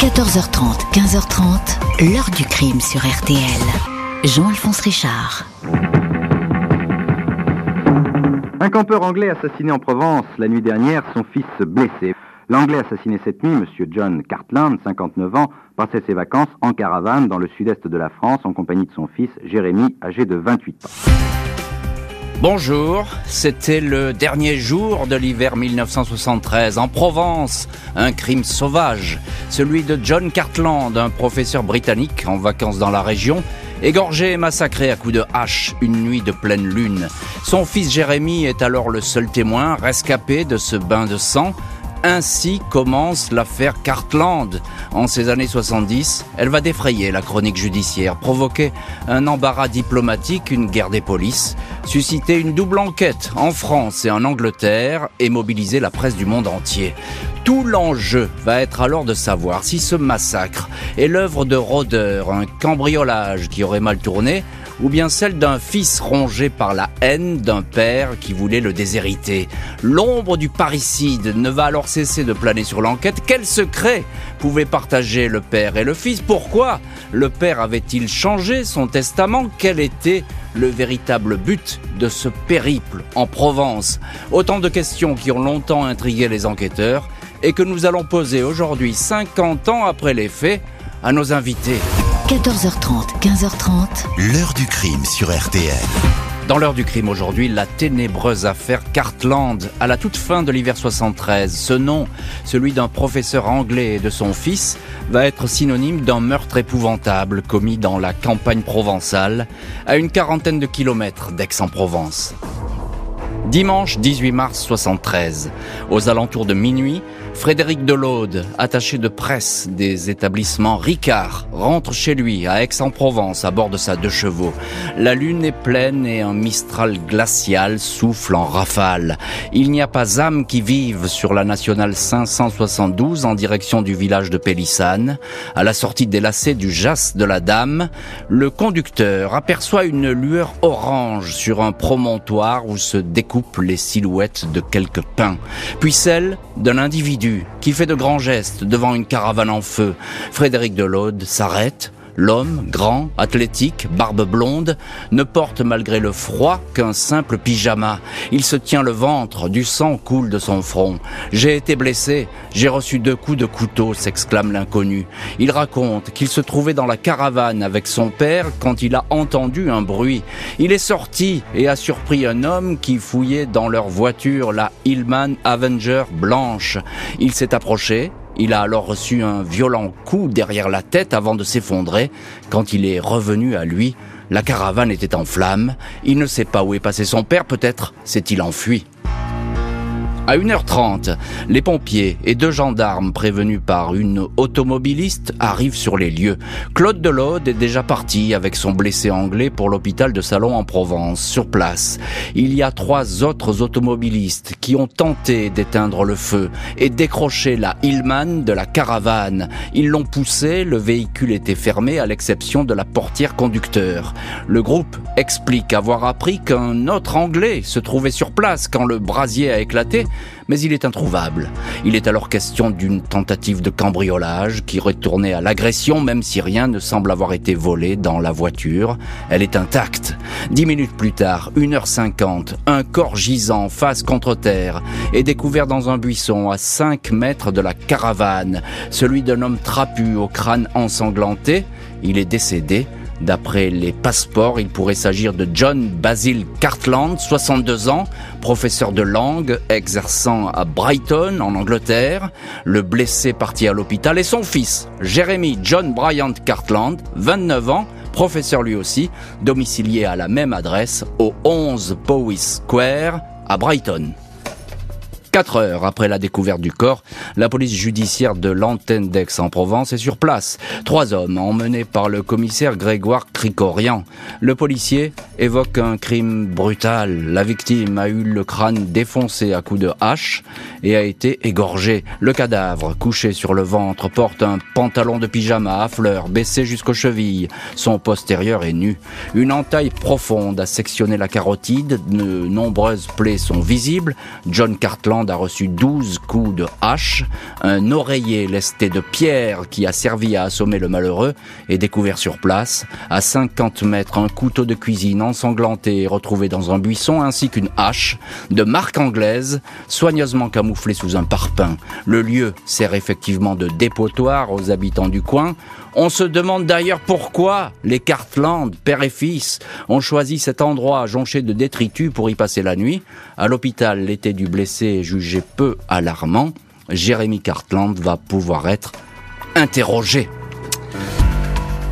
14h30, 15h30, l'heure du crime sur RTL. Jean-Alphonse Richard. Un campeur anglais assassiné en Provence la nuit dernière, son fils blessé. L'anglais assassiné cette nuit, M. John Cartland, 59 ans, passait ses vacances en caravane dans le sud-est de la France en compagnie de son fils Jérémy, âgé de 28 ans. Bonjour, c'était le dernier jour de l'hiver 1973 en Provence. Un crime sauvage, celui de John Cartland, un professeur britannique en vacances dans la région, égorgé et massacré à coups de hache une nuit de pleine lune. Son fils Jérémy est alors le seul témoin rescapé de ce bain de sang. Ainsi commence l'affaire Cartland. En ces années 70, elle va défrayer la chronique judiciaire, provoquer un embarras diplomatique, une guerre des polices, susciter une double enquête en France et en Angleterre et mobiliser la presse du monde entier. Tout l'enjeu va être alors de savoir si ce massacre est l'œuvre de rôdeurs, un cambriolage qui aurait mal tourné, ou bien celle d'un fils rongé par la haine d'un père qui voulait le déshériter. L'ombre du parricide ne va alors cesser de planer sur l'enquête. Quel secret pouvaient partager le père et le fils? Pourquoi le père avait-il changé son testament? Quel était le véritable but de ce périple en Provence? Autant de questions qui ont longtemps intrigué les enquêteurs et que nous allons poser aujourd'hui, 50 ans après les faits, à nos invités. 14h30, 15h30. L'heure du crime sur RTL. Dans l'heure du crime aujourd'hui, la ténébreuse affaire Cartland, à la toute fin de l'hiver 73. Ce nom, celui d'un professeur anglais et de son fils, va être synonyme d'un meurtre épouvantable commis dans la campagne provençale, à une quarantaine de kilomètres d'Aix-en-Provence. Dimanche 18 mars 73, aux alentours de minuit, Frédéric Delaude, attaché de presse des établissements Ricard, rentre chez lui à Aix-en-Provence à bord de sa deux chevaux. La lune est pleine et un mistral glacial souffle en rafale. Il n'y a pas âme qui vive sur la nationale 572 en direction du village de Pélissane. À la sortie des lacets du Jas de la Dame, le conducteur aperçoit une lueur orange sur un promontoire où se découpent les silhouettes de quelques pins, puis celle d'un individu qui fait de grands gestes devant une caravane en feu. Frédéric Delaude s'arrête. L'homme, grand, athlétique, barbe blonde, ne porte malgré le froid qu'un simple pyjama. Il se tient le ventre, du sang coule de son front. J'ai été blessé, j'ai reçu deux coups de couteau, s'exclame l'inconnu. Il raconte qu'il se trouvait dans la caravane avec son père quand il a entendu un bruit. Il est sorti et a surpris un homme qui fouillait dans leur voiture la Hillman Avenger blanche. Il s'est approché, il a alors reçu un violent coup derrière la tête avant de s'effondrer. Quand il est revenu à lui, la caravane était en flammes. Il ne sait pas où est passé son père, peut-être s'est-il enfui. À 1h30, les pompiers et deux gendarmes prévenus par une automobiliste arrivent sur les lieux. Claude Delaude est déjà parti avec son blessé anglais pour l'hôpital de Salon en Provence. Sur place, il y a trois autres automobilistes qui ont tenté d'éteindre le feu et décrocher la Hillman de la caravane. Ils l'ont poussé, le véhicule était fermé à l'exception de la portière conducteur. Le groupe explique avoir appris qu'un autre anglais se trouvait sur place quand le brasier a éclaté mais il est introuvable. Il est alors question d'une tentative de cambriolage qui retournait à l'agression même si rien ne semble avoir été volé dans la voiture. Elle est intacte. Dix minutes plus tard, 1h50, un corps gisant face contre terre est découvert dans un buisson à 5 mètres de la caravane, celui d'un homme trapu au crâne ensanglanté. Il est décédé D'après les passeports, il pourrait s'agir de John Basil Cartland, 62 ans, professeur de langue, exerçant à Brighton, en Angleterre. Le blessé parti à l'hôpital est son fils, Jeremy John Bryant Cartland, 29 ans, professeur lui aussi, domicilié à la même adresse, au 11 Powys Square, à Brighton. Quatre heures après la découverte du corps, la police judiciaire de l'antenne d'Aix-en-Provence est sur place. Trois hommes emmenés par le commissaire Grégoire Cricorian. Le policier évoque un crime brutal. La victime a eu le crâne défoncé à coups de hache et a été égorgée. Le cadavre, couché sur le ventre, porte un pantalon de pyjama à fleurs baissé jusqu'aux chevilles. Son postérieur est nu. Une entaille profonde a sectionné la carotide. De nombreuses plaies sont visibles. John Cartland A reçu 12 coups de hache. Un oreiller lesté de pierre qui a servi à assommer le malheureux est découvert sur place. À 50 mètres, un couteau de cuisine ensanglanté retrouvé dans un buisson ainsi qu'une hache de marque anglaise soigneusement camouflée sous un parpaing. Le lieu sert effectivement de dépotoir aux habitants du coin. On se demande d'ailleurs pourquoi les Cartland, père et fils, ont choisi cet endroit jonché de détritus pour y passer la nuit. À l'hôpital, l'été du blessé est jugé peu alarmant. Jérémy Cartland va pouvoir être interrogé.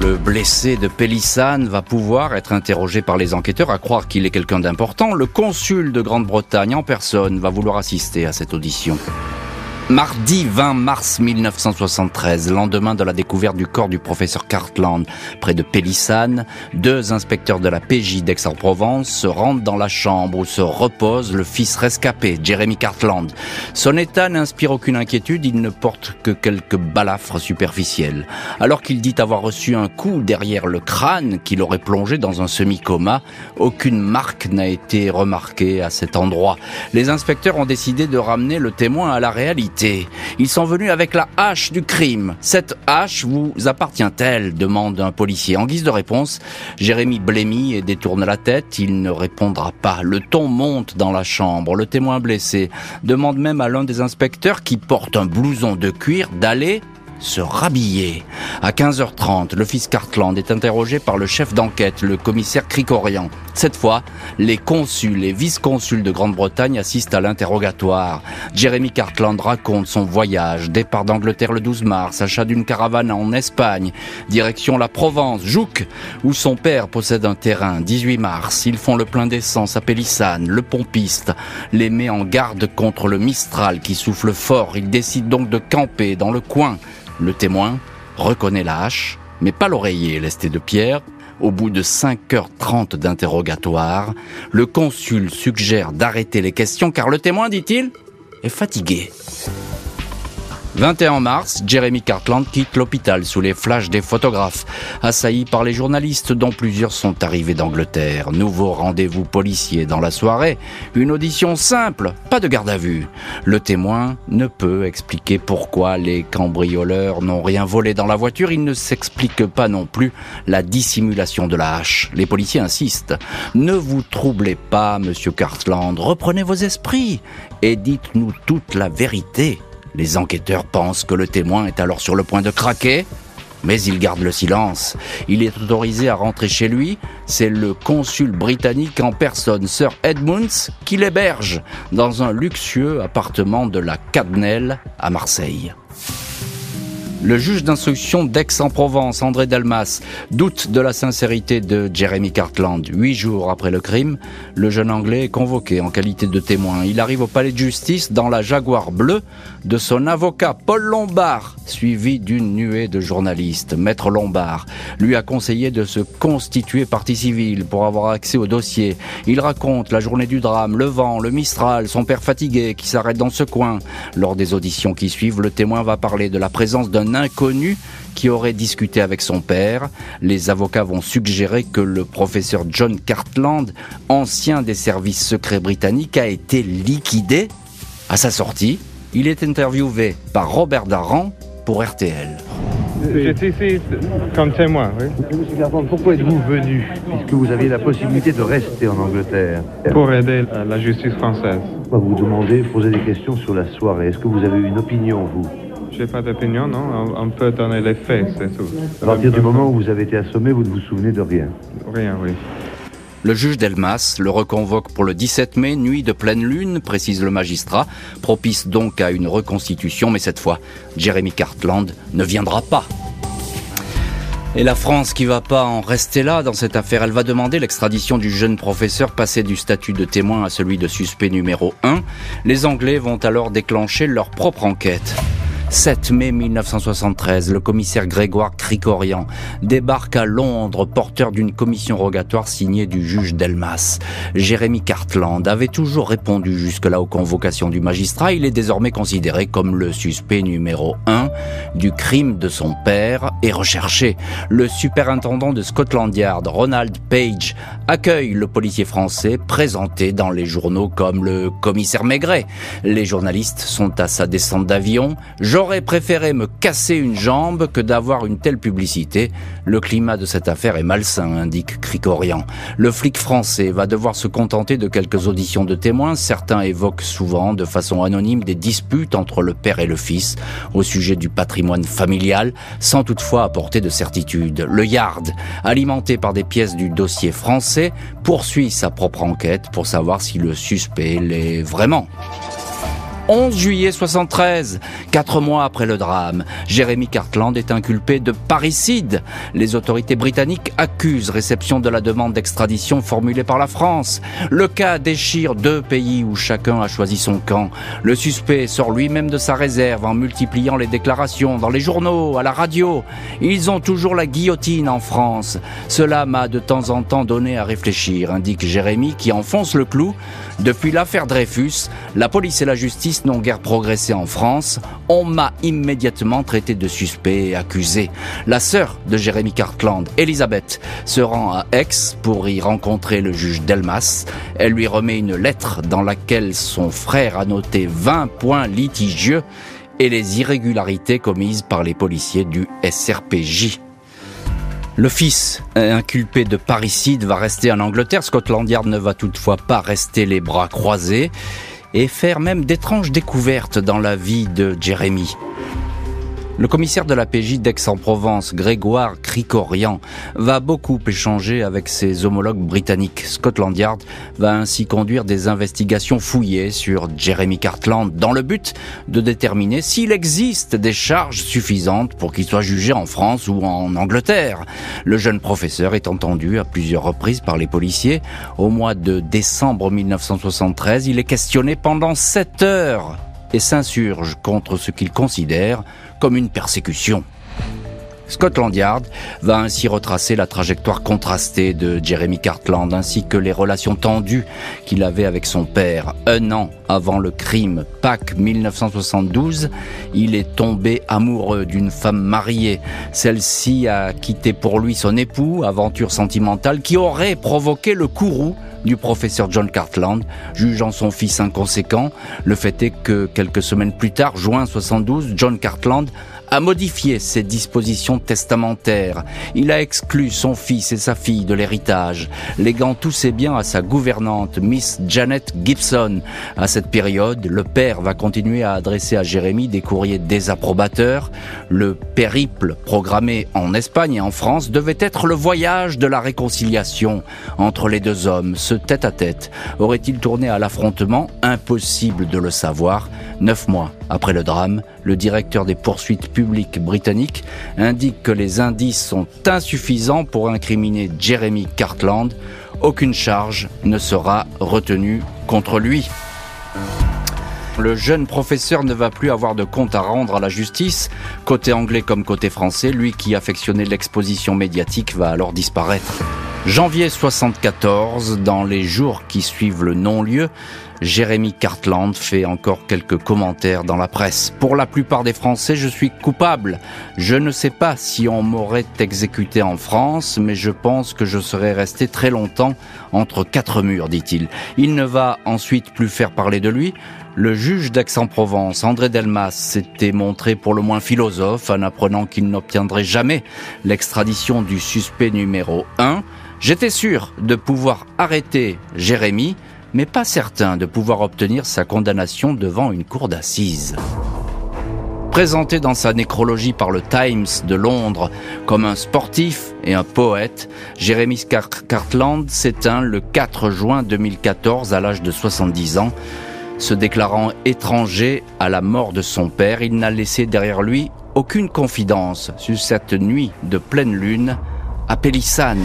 Le blessé de Pélissane va pouvoir être interrogé par les enquêteurs, à croire qu'il est quelqu'un d'important. Le consul de Grande-Bretagne en personne va vouloir assister à cette audition. Mardi 20 mars 1973, lendemain de la découverte du corps du professeur Cartland près de Pélissane, deux inspecteurs de la PJ d'Aix-en-Provence se rendent dans la chambre où se repose le fils rescapé, Jeremy Cartland. Son état n'inspire aucune inquiétude, il ne porte que quelques balafres superficiels. Alors qu'il dit avoir reçu un coup derrière le crâne qui l'aurait plongé dans un semi-coma, aucune marque n'a été remarquée à cet endroit. Les inspecteurs ont décidé de ramener le témoin à la réalité. Ils sont venus avec la hache du crime. Cette hache vous appartient-elle demande un policier. En guise de réponse, Jérémy blêmit et détourne la tête. Il ne répondra pas. Le ton monte dans la chambre. Le témoin blessé demande même à l'un des inspecteurs qui porte un blouson de cuir d'aller se rhabiller. À 15h30, le fils Cartland est interrogé par le chef d'enquête, le commissaire Cricorian. Cette fois, les consuls et vice-consuls de Grande-Bretagne assistent à l'interrogatoire. Jeremy Cartland raconte son voyage, départ d'Angleterre le 12 mars, achat d'une caravane en Espagne, direction la Provence, Jouques, où son père possède un terrain. 18 mars, ils font le plein d'essence à Pélissane, le pompiste les met en garde contre le Mistral qui souffle fort. Ils décident donc de camper dans le coin. Le témoin reconnaît la hache, mais pas l'oreiller lesté de pierre. Au bout de 5h30 d'interrogatoire, le consul suggère d'arrêter les questions car le témoin, dit-il, est fatigué. 21 mars, Jeremy Cartland quitte l'hôpital sous les flashs des photographes, assailli par les journalistes dont plusieurs sont arrivés d'Angleterre. Nouveau rendez-vous policier dans la soirée, une audition simple, pas de garde à vue. Le témoin ne peut expliquer pourquoi les cambrioleurs n'ont rien volé dans la voiture, il ne s'explique pas non plus la dissimulation de la hache. Les policiers insistent. Ne vous troublez pas, monsieur Cartland, reprenez vos esprits et dites-nous toute la vérité. Les enquêteurs pensent que le témoin est alors sur le point de craquer, mais il garde le silence. Il est autorisé à rentrer chez lui. C'est le consul britannique en personne, Sir Edmunds, qui l'héberge dans un luxueux appartement de la Cadnelle à Marseille. Le juge d'instruction d'Aix-en-Provence, André Dalmas, doute de la sincérité de Jeremy Cartland. Huit jours après le crime, le jeune Anglais est convoqué en qualité de témoin. Il arrive au palais de justice dans la Jaguar bleue de son avocat Paul Lombard, suivi d'une nuée de journalistes. Maître Lombard lui a conseillé de se constituer partie civile pour avoir accès au dossier. Il raconte la journée du drame, le vent, le Mistral, son père fatigué qui s'arrête dans ce coin. Lors des auditions qui suivent, le témoin va parler de la présence d'un inconnu qui aurait discuté avec son père. Les avocats vont suggérer que le professeur John Cartland, ancien des services secrets britanniques, a été liquidé. À sa sortie, il est interviewé par Robert Daran pour RTL. J'étais ici comme témoin, oui. Monsieur Cartland, pourquoi êtes-vous venu puisque vous aviez la possibilité de rester en Angleterre Pour aider la justice française. On va vous demander, poser des questions sur la soirée. Est-ce que vous avez une opinion, vous? J'ai pas d'opinion, non. On, on peut donner les faits, c'est tout. À partir du moment où vous avez été assommé, vous ne vous souvenez de rien. Rien, oui. Le juge Delmas le reconvoque pour le 17 mai, nuit de pleine lune, précise le magistrat, propice donc à une reconstitution, mais cette fois, Jeremy Cartland ne viendra pas. Et la France qui va pas en rester là dans cette affaire, elle va demander l'extradition du jeune professeur passé du statut de témoin à celui de suspect numéro 1. Les Anglais vont alors déclencher leur propre enquête. 7 mai 1973, le commissaire Grégoire Cricorian débarque à Londres porteur d'une commission rogatoire signée du juge Delmas. Jérémy Cartland avait toujours répondu jusque-là aux convocations du magistrat. Il est désormais considéré comme le suspect numéro 1 du crime de son père et recherché. Le superintendant de Scotland Yard, Ronald Page, accueille le policier français présenté dans les journaux comme le commissaire Maigret. Les journalistes sont à sa descente d'avion. J'aurais préféré me casser une jambe que d'avoir une telle publicité. Le climat de cette affaire est malsain, indique Cricorian. Le flic français va devoir se contenter de quelques auditions de témoins. Certains évoquent souvent, de façon anonyme, des disputes entre le père et le fils au sujet du patrimoine familial, sans toutefois apporter de certitude. Le Yard, alimenté par des pièces du dossier français, poursuit sa propre enquête pour savoir si le suspect l'est vraiment. 11 juillet 73, quatre mois après le drame, Jérémy Cartland est inculpé de parricide. Les autorités britanniques accusent réception de la demande d'extradition formulée par la France. Le cas déchire deux pays où chacun a choisi son camp. Le suspect sort lui-même de sa réserve en multipliant les déclarations dans les journaux, à la radio. Ils ont toujours la guillotine en France. Cela m'a de temps en temps donné à réfléchir, indique Jérémy qui enfonce le clou. Depuis l'affaire Dreyfus, la police et la justice n'ont guère progressé en France, on m'a immédiatement traité de suspect et accusé. La sœur de Jérémy Cartland, Elisabeth, se rend à Aix pour y rencontrer le juge Delmas. Elle lui remet une lettre dans laquelle son frère a noté 20 points litigieux et les irrégularités commises par les policiers du SRPJ. Le fils, inculpé de parricide, va rester en Angleterre. Scotland Yard ne va toutefois pas rester les bras croisés et faire même d'étranges découvertes dans la vie de Jérémy. Le commissaire de la PJ d'Aix-en-Provence, Grégoire Cricorian, va beaucoup échanger avec ses homologues britanniques. Scotland Yard va ainsi conduire des investigations fouillées sur Jeremy Cartland dans le but de déterminer s'il existe des charges suffisantes pour qu'il soit jugé en France ou en Angleterre. Le jeune professeur est entendu à plusieurs reprises par les policiers. Au mois de décembre 1973, il est questionné pendant 7 heures et s'insurge contre ce qu'il considère comme une persécution. Scotland Yard va ainsi retracer la trajectoire contrastée de Jeremy Cartland ainsi que les relations tendues qu'il avait avec son père. Un an avant le crime, Pâques 1972, il est tombé amoureux d'une femme mariée. Celle-ci a quitté pour lui son époux, aventure sentimentale qui aurait provoqué le courroux du professeur John Cartland, jugeant son fils inconséquent. Le fait est que quelques semaines plus tard, juin 72, John Cartland a modifié ses dispositions testamentaires. Il a exclu son fils et sa fille de l'héritage, léguant tous ses biens à sa gouvernante, Miss Janet Gibson. À cette période, le père va continuer à adresser à Jérémie des courriers désapprobateurs. Le périple programmé en Espagne et en France devait être le voyage de la réconciliation entre les deux hommes. Ce tête-à-tête aurait-il tourné à l'affrontement Impossible de le savoir. Neuf mois après le drame, le directeur des poursuites publiques britanniques indique que les indices sont insuffisants pour incriminer Jeremy Cartland. Aucune charge ne sera retenue contre lui. Le jeune professeur ne va plus avoir de compte à rendre à la justice, côté anglais comme côté français, lui qui affectionnait l'exposition médiatique va alors disparaître. Janvier 74, dans les jours qui suivent le non-lieu, Jérémy Cartland fait encore quelques commentaires dans la presse. Pour la plupart des Français, je suis coupable. Je ne sais pas si on m'aurait exécuté en France, mais je pense que je serais resté très longtemps entre quatre murs, dit-il. Il ne va ensuite plus faire parler de lui. Le juge d'Aix-en-Provence, André Delmas, s'était montré pour le moins philosophe en apprenant qu'il n'obtiendrait jamais l'extradition du suspect numéro 1. J'étais sûr de pouvoir arrêter Jérémy, mais pas certain de pouvoir obtenir sa condamnation devant une cour d'assises. Présenté dans sa nécrologie par le Times de Londres comme un sportif et un poète, Jérémy Cartland s'éteint le 4 juin 2014 à l'âge de 70 ans. Se déclarant étranger à la mort de son père, il n'a laissé derrière lui aucune confidence sur cette nuit de pleine lune à Pélissane.